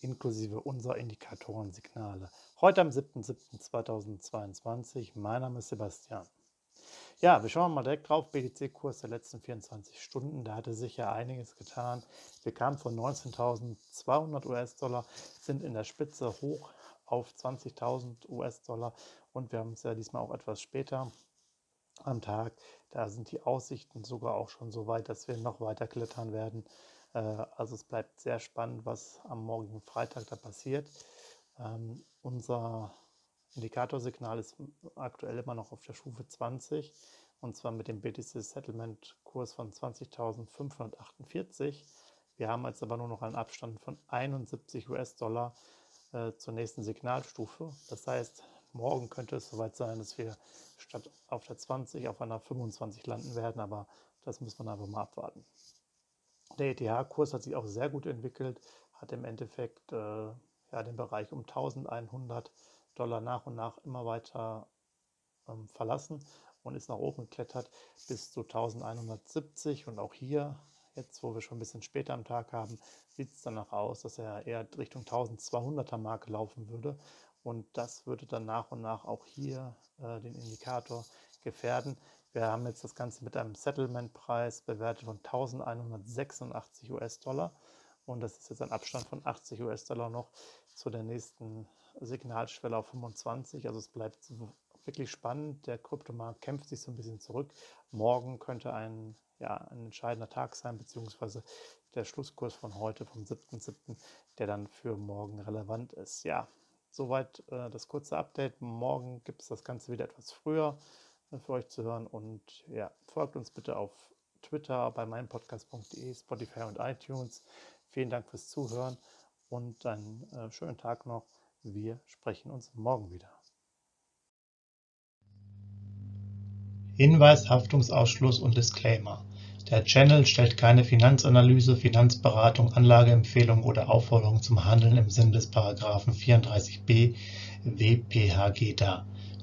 inklusive unserer Indikatorensignale. Heute am 7.7.2022. Mein Name ist Sebastian. Ja, wir schauen mal direkt drauf. BTC-Kurs der letzten 24 Stunden. Da hatte sich ja einiges getan. Wir kamen von 19.200 US-Dollar, sind in der Spitze hoch auf 20.000 US-Dollar und wir haben es ja diesmal auch etwas später am Tag. Da sind die Aussichten sogar auch schon so weit, dass wir noch weiter klettern werden. Äh, also es bleibt sehr spannend, was am morgigen Freitag da passiert. Ähm, unser Indikatorsignal ist aktuell immer noch auf der Stufe 20 und zwar mit dem BTC Settlement Kurs von 20.548. Wir haben jetzt aber nur noch einen Abstand von 71 US-Dollar äh, zur nächsten Signalstufe. Das heißt, morgen könnte es soweit sein, dass wir statt auf der 20 auf einer 25 landen werden, aber das muss man einfach mal abwarten. Der ETH-Kurs hat sich auch sehr gut entwickelt, hat im Endeffekt äh, ja, den Bereich um 1100 Dollar nach und nach immer weiter ähm, verlassen und ist nach oben geklettert bis zu 1170 und auch hier, jetzt wo wir schon ein bisschen später am Tag haben, sieht es danach aus, dass er eher Richtung 1200er Marke laufen würde. Und das würde dann nach und nach auch hier äh, den Indikator gefährden. Wir haben jetzt das Ganze mit einem Settlement-Preis bewertet von 1186 US-Dollar. Und das ist jetzt ein Abstand von 80 US-Dollar noch zu der nächsten Signalschwelle auf 25. Also es bleibt wirklich spannend. Der Kryptomarkt kämpft sich so ein bisschen zurück. Morgen könnte ein, ja, ein entscheidender Tag sein, beziehungsweise der Schlusskurs von heute, vom 7.7., der dann für morgen relevant ist. Ja, soweit äh, das kurze Update. Morgen gibt es das Ganze wieder etwas früher für euch zu hören. Und ja, folgt uns bitte auf Twitter, bei meinpodcast.de, Spotify und iTunes. Vielen Dank fürs Zuhören und einen äh, schönen Tag noch. Wir sprechen uns morgen wieder. Hinweis, Haftungsausschluss und Disclaimer. Der Channel stellt keine Finanzanalyse, Finanzberatung, Anlageempfehlung oder Aufforderung zum Handeln im Sinne des Paragraphen 34b WPHG dar.